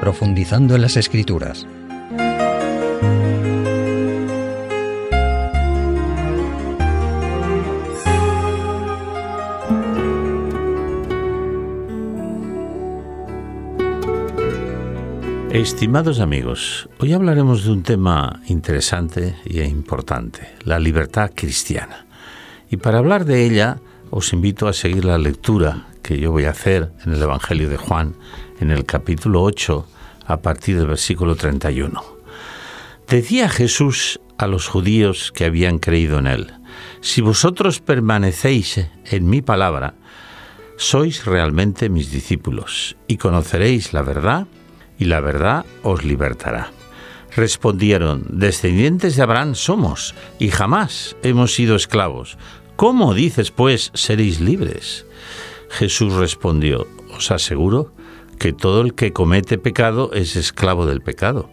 profundizando en las escrituras. Estimados amigos, hoy hablaremos de un tema interesante e importante, la libertad cristiana. Y para hablar de ella, os invito a seguir la lectura que yo voy a hacer en el Evangelio de Juan, en el capítulo 8, a partir del versículo 31. Decía Jesús a los judíos que habían creído en él, si vosotros permanecéis en mi palabra, sois realmente mis discípulos y conoceréis la verdad y la verdad os libertará. Respondieron, descendientes de Abraham somos y jamás hemos sido esclavos. ¿Cómo dices pues seréis libres? Jesús respondió, os aseguro que todo el que comete pecado es esclavo del pecado.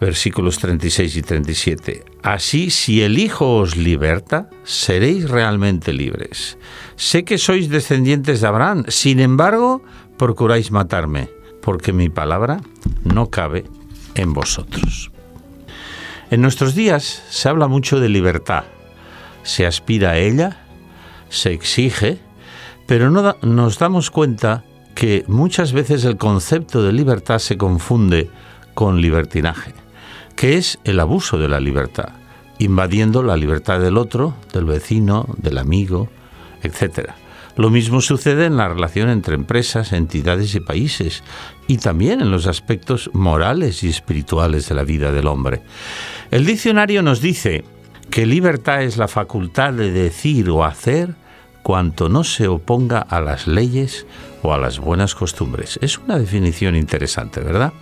Versículos 36 y 37. Así, si el Hijo os liberta, seréis realmente libres. Sé que sois descendientes de Abraham, sin embargo, procuráis matarme, porque mi palabra no cabe en vosotros. En nuestros días se habla mucho de libertad. Se aspira a ella, se exige, pero no nos damos cuenta que muchas veces el concepto de libertad se confunde con libertinaje, que es el abuso de la libertad, invadiendo la libertad del otro, del vecino, del amigo, etc. Lo mismo sucede en la relación entre empresas, entidades y países, y también en los aspectos morales y espirituales de la vida del hombre. El diccionario nos dice que libertad es la facultad de decir o hacer cuanto no se oponga a las leyes o a las buenas costumbres. Es una definición interesante, ¿verdad?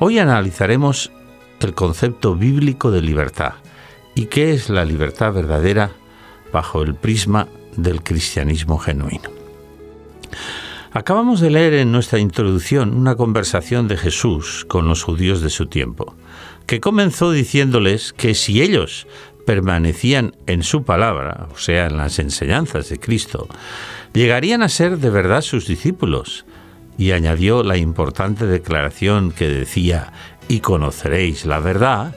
Hoy analizaremos el concepto bíblico de libertad y qué es la libertad verdadera bajo el prisma del cristianismo genuino. Acabamos de leer en nuestra introducción una conversación de Jesús con los judíos de su tiempo, que comenzó diciéndoles que si ellos permanecían en su palabra, o sea, en las enseñanzas de Cristo, llegarían a ser de verdad sus discípulos. Y añadió la importante declaración que decía, y conoceréis la verdad,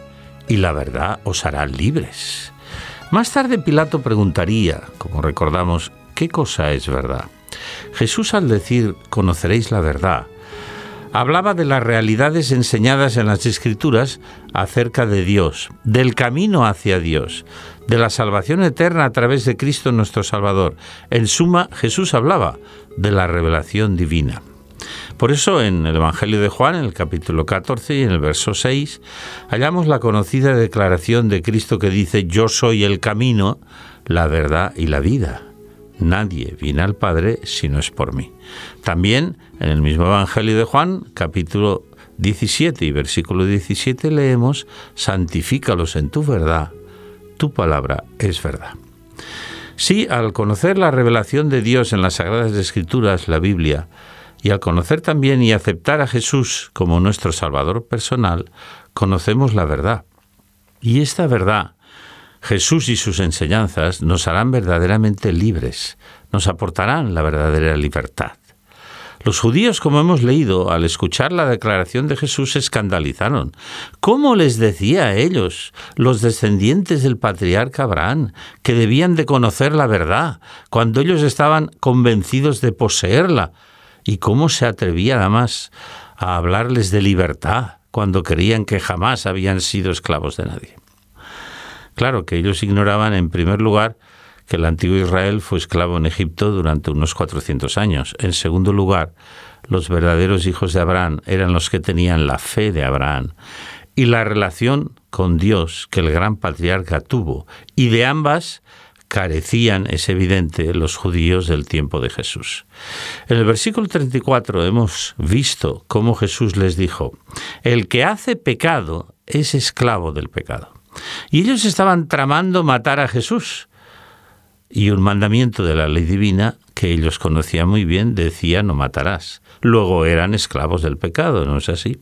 y la verdad os hará libres. Más tarde Pilato preguntaría, como recordamos, ¿qué cosa es verdad? Jesús al decir, conoceréis la verdad, hablaba de las realidades enseñadas en las Escrituras acerca de Dios, del camino hacia Dios, de la salvación eterna a través de Cristo nuestro Salvador. En suma, Jesús hablaba de la revelación divina. Por eso en el Evangelio de Juan, en el capítulo 14 y en el verso 6, hallamos la conocida declaración de Cristo que dice, yo soy el camino, la verdad y la vida. Nadie viene al Padre si no es por mí. También en el mismo Evangelio de Juan, capítulo 17 y versículo 17 leemos, santifícalos en tu verdad, tu palabra es verdad. Sí, al conocer la revelación de Dios en las Sagradas Escrituras, la Biblia, y al conocer también y aceptar a Jesús como nuestro Salvador personal, conocemos la verdad. Y esta verdad Jesús y sus enseñanzas nos harán verdaderamente libres, nos aportarán la verdadera libertad. Los judíos, como hemos leído, al escuchar la declaración de Jesús se escandalizaron. ¿Cómo les decía a ellos, los descendientes del patriarca Abraham, que debían de conocer la verdad, cuando ellos estaban convencidos de poseerla? ¿Y cómo se atrevía además a hablarles de libertad, cuando creían que jamás habían sido esclavos de nadie? Claro que ellos ignoraban, en primer lugar, que el antiguo Israel fue esclavo en Egipto durante unos 400 años. En segundo lugar, los verdaderos hijos de Abraham eran los que tenían la fe de Abraham y la relación con Dios que el gran patriarca tuvo. Y de ambas carecían, es evidente, los judíos del tiempo de Jesús. En el versículo 34 hemos visto cómo Jesús les dijo, el que hace pecado es esclavo del pecado. Y ellos estaban tramando matar a Jesús. Y un mandamiento de la ley divina que ellos conocían muy bien decía no matarás. Luego eran esclavos del pecado, ¿no es así?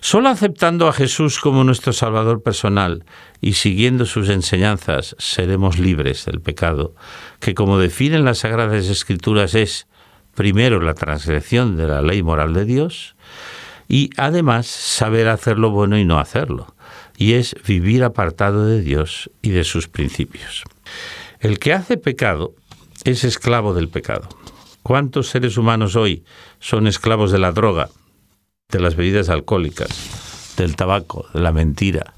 Solo aceptando a Jesús como nuestro Salvador personal y siguiendo sus enseñanzas seremos libres del pecado, que como definen las Sagradas Escrituras es primero la transgresión de la ley moral de Dios y además saber hacer lo bueno y no hacerlo, y es vivir apartado de Dios y de sus principios. El que hace pecado es esclavo del pecado. ¿Cuántos seres humanos hoy son esclavos de la droga, de las bebidas alcohólicas, del tabaco, de la mentira,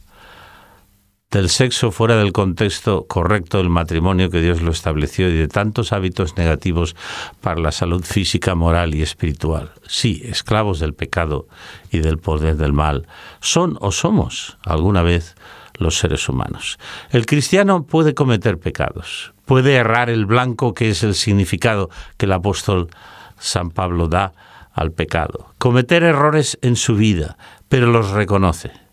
del sexo fuera del contexto correcto del matrimonio que Dios lo estableció y de tantos hábitos negativos para la salud física, moral y espiritual. Sí, esclavos del pecado y del poder del mal. Son o somos alguna vez los seres humanos. El cristiano puede cometer pecados, puede errar el blanco que es el significado que el apóstol San Pablo da al pecado, cometer errores en su vida, pero los reconoce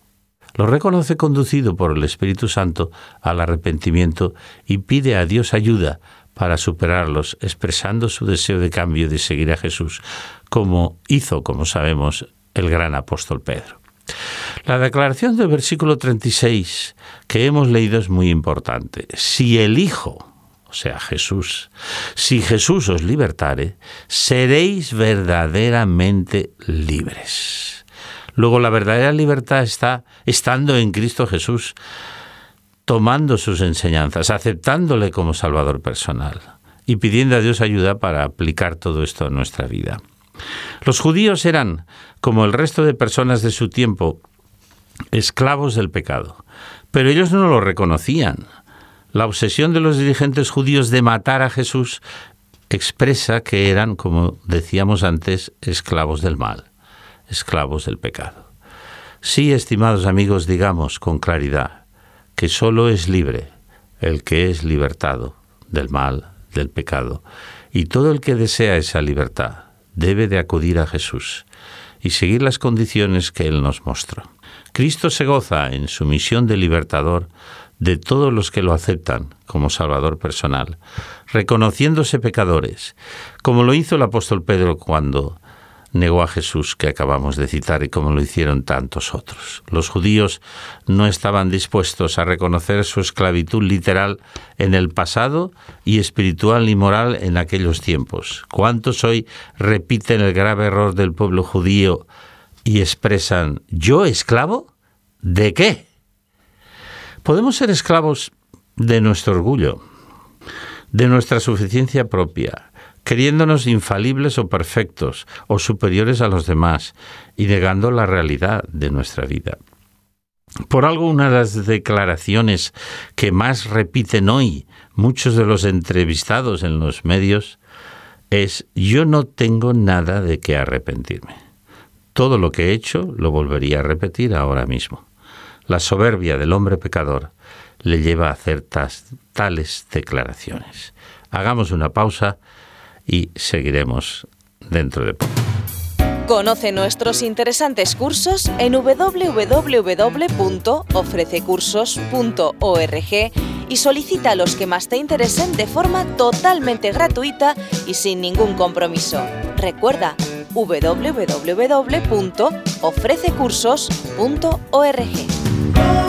lo reconoce conducido por el Espíritu Santo al arrepentimiento y pide a Dios ayuda para superarlos, expresando su deseo de cambio y de seguir a Jesús, como hizo, como sabemos, el gran apóstol Pedro. La declaración del versículo 36 que hemos leído es muy importante. Si el Hijo, o sea, Jesús, si Jesús os libertare, seréis verdaderamente libres. Luego la verdadera libertad está estando en Cristo Jesús, tomando sus enseñanzas, aceptándole como Salvador personal y pidiendo a Dios ayuda para aplicar todo esto en nuestra vida. Los judíos eran, como el resto de personas de su tiempo, esclavos del pecado, pero ellos no lo reconocían. La obsesión de los dirigentes judíos de matar a Jesús expresa que eran, como decíamos antes, esclavos del mal esclavos del pecado. Sí, estimados amigos, digamos con claridad que solo es libre el que es libertado del mal, del pecado, y todo el que desea esa libertad debe de acudir a Jesús y seguir las condiciones que Él nos mostró. Cristo se goza en su misión de libertador de todos los que lo aceptan como Salvador personal, reconociéndose pecadores, como lo hizo el apóstol Pedro cuando negó a Jesús que acabamos de citar y como lo hicieron tantos otros. Los judíos no estaban dispuestos a reconocer su esclavitud literal en el pasado y espiritual y moral en aquellos tiempos. ¿Cuántos hoy repiten el grave error del pueblo judío y expresan ¿yo esclavo? ¿De qué? Podemos ser esclavos de nuestro orgullo, de nuestra suficiencia propia, creyéndonos infalibles o perfectos o superiores a los demás y negando la realidad de nuestra vida. Por algo una de las declaraciones que más repiten hoy muchos de los entrevistados en los medios es yo no tengo nada de qué arrepentirme. Todo lo que he hecho lo volvería a repetir ahora mismo. La soberbia del hombre pecador le lleva a hacer tales declaraciones. Hagamos una pausa y seguiremos dentro de poco. Conoce nuestros interesantes cursos en www.ofrececursos.org y solicita los que más te interesen de forma totalmente gratuita y sin ningún compromiso. Recuerda www.ofrececursos.org.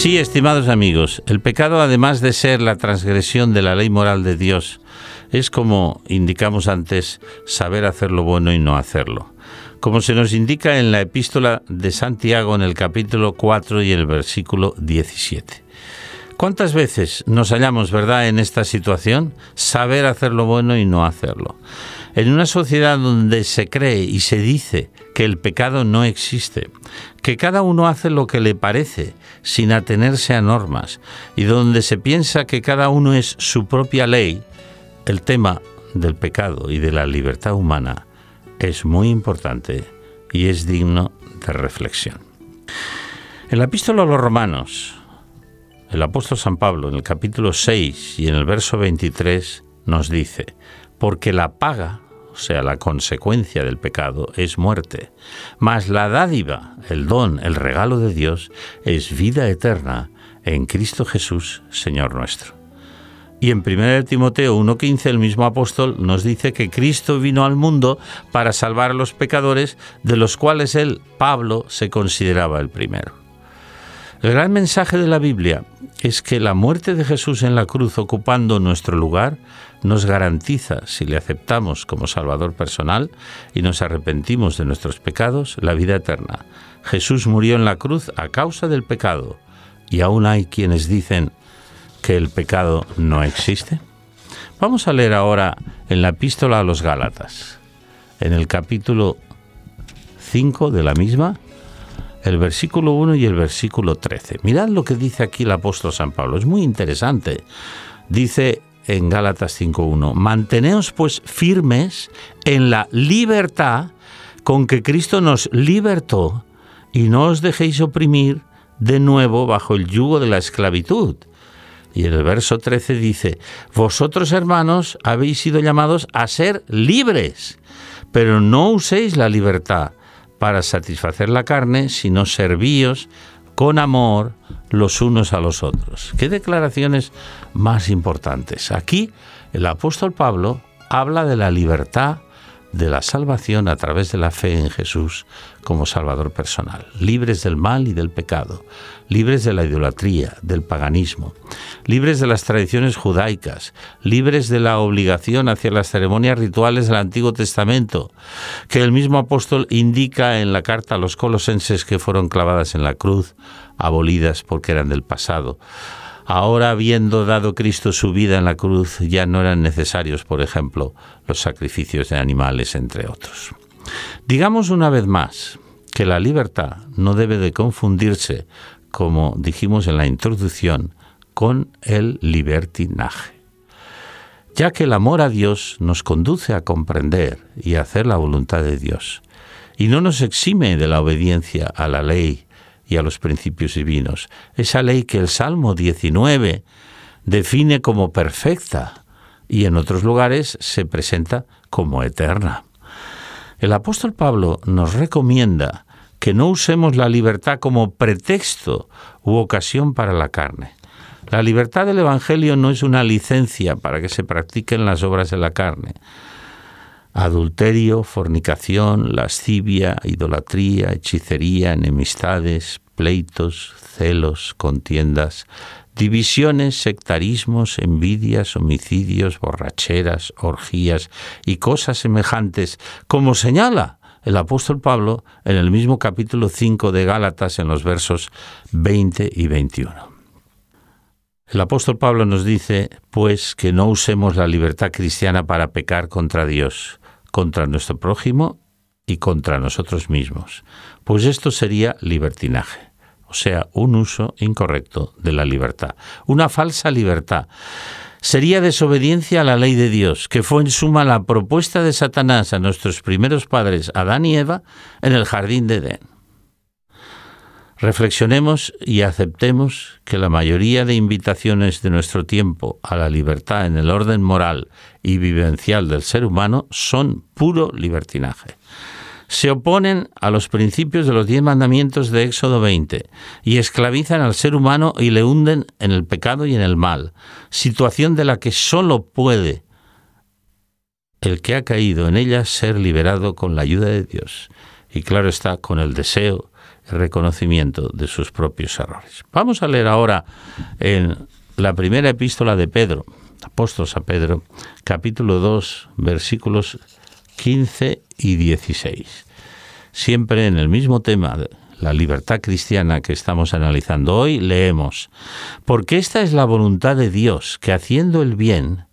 Sí, estimados amigos, el pecado, además de ser la transgresión de la ley moral de Dios, es como indicamos antes, saber hacer lo bueno y no hacerlo. Como se nos indica en la epístola de Santiago en el capítulo 4 y el versículo 17. ¿Cuántas veces nos hallamos, verdad, en esta situación? Saber hacer lo bueno y no hacerlo. En una sociedad donde se cree y se dice que el pecado no existe, que cada uno hace lo que le parece sin atenerse a normas y donde se piensa que cada uno es su propia ley, el tema del pecado y de la libertad humana es muy importante y es digno de reflexión. En la epístola a los romanos, el apóstol San Pablo en el capítulo 6 y en el verso 23 nos dice, porque la paga o sea, la consecuencia del pecado es muerte. Mas la dádiva, el don, el regalo de Dios es vida eterna en Cristo Jesús, Señor nuestro. Y en 1 Timoteo 1.15 el mismo apóstol nos dice que Cristo vino al mundo para salvar a los pecadores, de los cuales él, Pablo, se consideraba el primero. El gran mensaje de la Biblia es que la muerte de Jesús en la cruz ocupando nuestro lugar nos garantiza, si le aceptamos como Salvador personal y nos arrepentimos de nuestros pecados, la vida eterna. Jesús murió en la cruz a causa del pecado y aún hay quienes dicen que el pecado no existe. Vamos a leer ahora en la epístola a los Gálatas, en el capítulo 5 de la misma, el versículo 1 y el versículo 13. Mirad lo que dice aquí el apóstol San Pablo, es muy interesante. Dice en Gálatas 5.1, manteneos pues firmes en la libertad con que Cristo nos libertó y no os dejéis oprimir de nuevo bajo el yugo de la esclavitud. Y el verso 13 dice, vosotros hermanos habéis sido llamados a ser libres, pero no uséis la libertad para satisfacer la carne, sino servíos con amor los unos a los otros. ¿Qué declaraciones más importantes? Aquí el apóstol Pablo habla de la libertad de la salvación a través de la fe en Jesús como Salvador personal, libres del mal y del pecado, libres de la idolatría, del paganismo, libres de las tradiciones judaicas, libres de la obligación hacia las ceremonias rituales del Antiguo Testamento, que el mismo apóstol indica en la carta a los colosenses que fueron clavadas en la cruz, abolidas porque eran del pasado. Ahora, habiendo dado Cristo su vida en la cruz, ya no eran necesarios, por ejemplo, los sacrificios de animales, entre otros. Digamos una vez más que la libertad no debe de confundirse, como dijimos en la introducción, con el libertinaje, ya que el amor a Dios nos conduce a comprender y a hacer la voluntad de Dios, y no nos exime de la obediencia a la ley y a los principios divinos. Esa ley que el Salmo 19 define como perfecta y en otros lugares se presenta como eterna. El apóstol Pablo nos recomienda que no usemos la libertad como pretexto u ocasión para la carne. La libertad del Evangelio no es una licencia para que se practiquen las obras de la carne adulterio, fornicación, lascivia, idolatría, hechicería, enemistades, pleitos, celos, contiendas, divisiones, sectarismos, envidias, homicidios, borracheras, orgías y cosas semejantes, como señala el apóstol Pablo en el mismo capítulo 5 de Gálatas en los versos 20 y 21. El apóstol Pablo nos dice, pues, que no usemos la libertad cristiana para pecar contra Dios, contra nuestro prójimo y contra nosotros mismos, pues esto sería libertinaje, o sea, un uso incorrecto de la libertad, una falsa libertad. Sería desobediencia a la ley de Dios, que fue en suma la propuesta de Satanás a nuestros primeros padres, Adán y Eva, en el jardín de Edén. Reflexionemos y aceptemos que la mayoría de invitaciones de nuestro tiempo a la libertad en el orden moral y vivencial del ser humano son puro libertinaje. Se oponen a los principios de los diez mandamientos de Éxodo 20 y esclavizan al ser humano y le hunden en el pecado y en el mal, situación de la que sólo puede el que ha caído en ella ser liberado con la ayuda de Dios. Y claro está, con el deseo reconocimiento de sus propios errores. Vamos a leer ahora en la primera epístola de Pedro, apóstol a Pedro, capítulo 2, versículos 15 y 16. Siempre en el mismo tema, la libertad cristiana que estamos analizando hoy, leemos, porque esta es la voluntad de Dios, que haciendo el bien,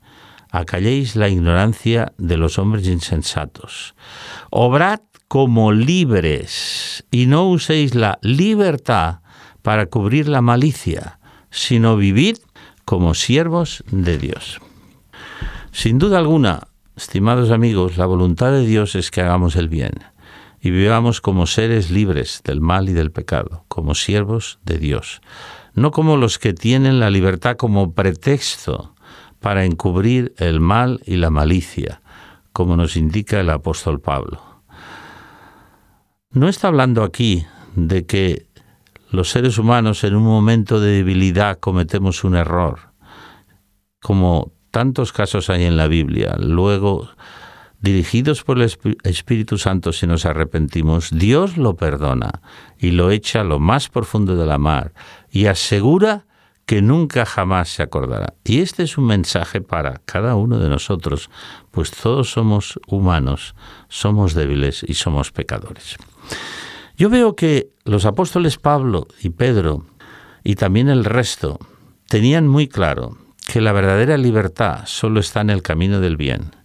acalléis la ignorancia de los hombres insensatos. Obrad como libres y no uséis la libertad para cubrir la malicia, sino vivid como siervos de Dios. Sin duda alguna, estimados amigos, la voluntad de Dios es que hagamos el bien y vivamos como seres libres del mal y del pecado, como siervos de Dios, no como los que tienen la libertad como pretexto para encubrir el mal y la malicia, como nos indica el apóstol Pablo. No está hablando aquí de que los seres humanos en un momento de debilidad cometemos un error, como tantos casos hay en la Biblia. Luego dirigidos por el Espíritu Santo si nos arrepentimos, Dios lo perdona y lo echa a lo más profundo de la mar y asegura que nunca jamás se acordará. Y este es un mensaje para cada uno de nosotros, pues todos somos humanos, somos débiles y somos pecadores. Yo veo que los apóstoles Pablo y Pedro y también el resto tenían muy claro que la verdadera libertad solo está en el camino del bien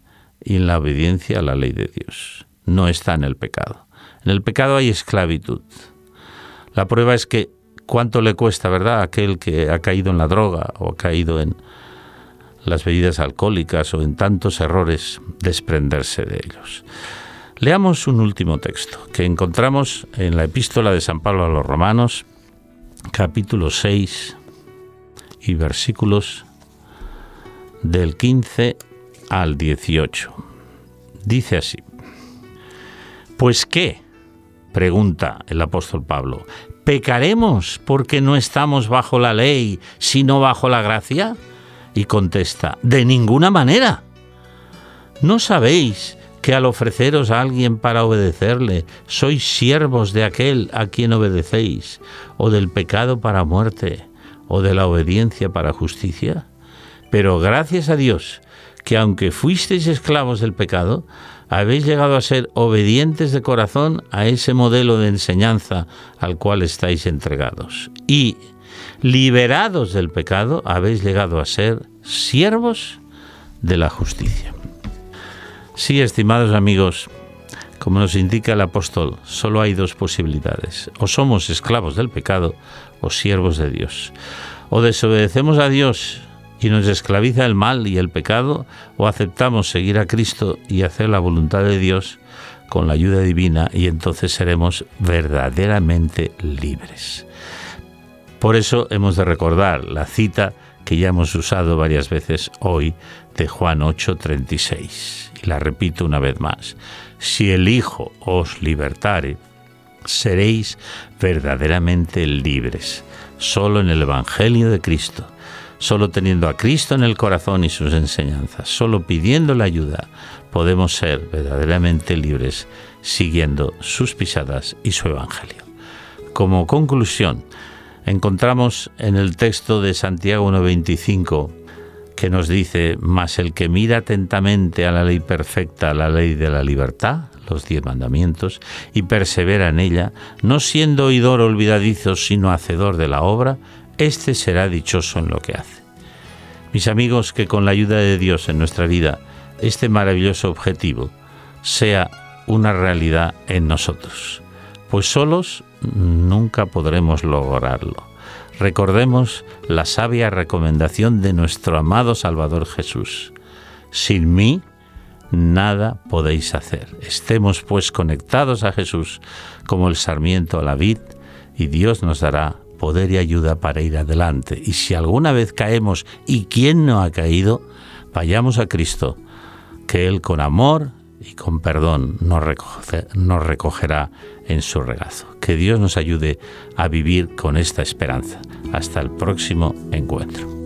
y en la obediencia a la ley de Dios. No está en el pecado. En el pecado hay esclavitud. La prueba es que cuánto le cuesta, ¿verdad?, a aquel que ha caído en la droga o ha caído en las bebidas alcohólicas o en tantos errores desprenderse de ellos. Leamos un último texto que encontramos en la epístola de San Pablo a los Romanos, capítulo 6 y versículos del 15 al 18. Dice así, ¿pues qué? pregunta el apóstol Pablo, ¿pecaremos porque no estamos bajo la ley, sino bajo la gracia? Y contesta, de ninguna manera. ¿No sabéis que al ofreceros a alguien para obedecerle, sois siervos de aquel a quien obedecéis, o del pecado para muerte, o de la obediencia para justicia? Pero gracias a Dios, que aunque fuisteis esclavos del pecado, habéis llegado a ser obedientes de corazón a ese modelo de enseñanza al cual estáis entregados. Y, liberados del pecado, habéis llegado a ser siervos de la justicia. Sí, estimados amigos, como nos indica el apóstol, solo hay dos posibilidades. O somos esclavos del pecado o siervos de Dios. O desobedecemos a Dios y nos esclaviza el mal y el pecado, o aceptamos seguir a Cristo y hacer la voluntad de Dios con la ayuda divina y entonces seremos verdaderamente libres. Por eso hemos de recordar la cita que ya hemos usado varias veces hoy de Juan 8:36. Y la repito una vez más. Si el Hijo os libertare, seréis verdaderamente libres, solo en el Evangelio de Cristo Solo teniendo a Cristo en el corazón y sus enseñanzas, solo pidiendo la ayuda, podemos ser verdaderamente libres siguiendo sus pisadas y su Evangelio. Como conclusión, encontramos en el texto de Santiago 1.25 que nos dice, mas el que mira atentamente a la ley perfecta, la ley de la libertad, los diez mandamientos, y persevera en ella, no siendo oidor olvidadizo, sino hacedor de la obra, este será dichoso en lo que hace. Mis amigos, que con la ayuda de Dios en nuestra vida, este maravilloso objetivo sea una realidad en nosotros, pues solos nunca podremos lograrlo. Recordemos la sabia recomendación de nuestro amado Salvador Jesús. Sin mí, nada podéis hacer. Estemos pues conectados a Jesús como el sarmiento a la vid y Dios nos dará poder y ayuda para ir adelante. Y si alguna vez caemos, y quién no ha caído, vayamos a Cristo, que Él con amor y con perdón nos, recogerá en su regazo. Que Dios nos ayude a vivir con esta esperanza. Hasta el próximo encuentro.